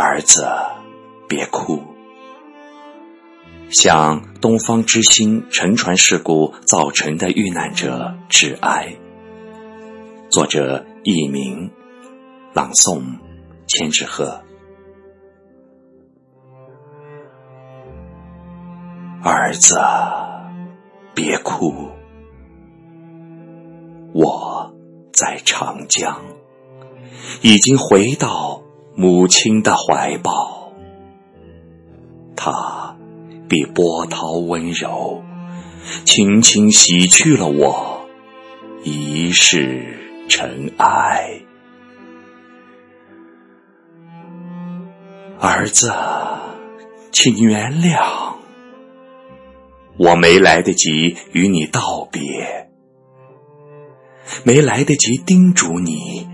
儿子，别哭。向东方之星沉船事故造成的遇难者致哀。作者：佚名，朗诵：千纸鹤。儿子，别哭，我在长江，已经回到母亲的怀抱。她比波涛温柔，轻轻洗去了我一世尘埃。儿子，请原谅。我没来得及与你道别，没来得及叮嘱你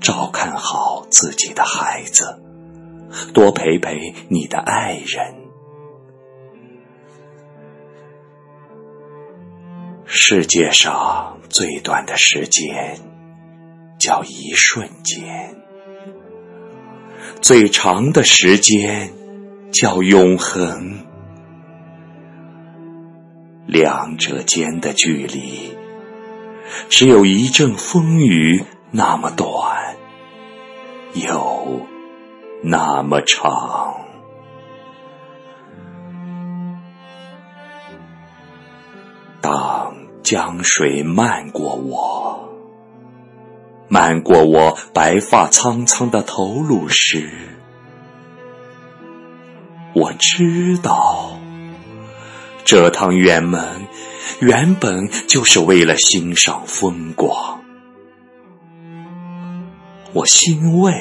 照看好自己的孩子，多陪陪你的爱人。世界上最短的时间叫一瞬间，最长的时间叫永恒。两者间的距离，只有一阵风雨那么短，有那么长。当江水漫过我，漫过我白发苍苍的头颅时，我知道。这趟远门原本就是为了欣赏风光，我欣慰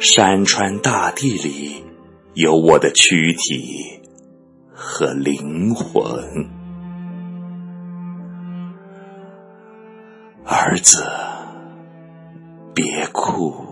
山川大地里有我的躯体和灵魂，儿子，别哭。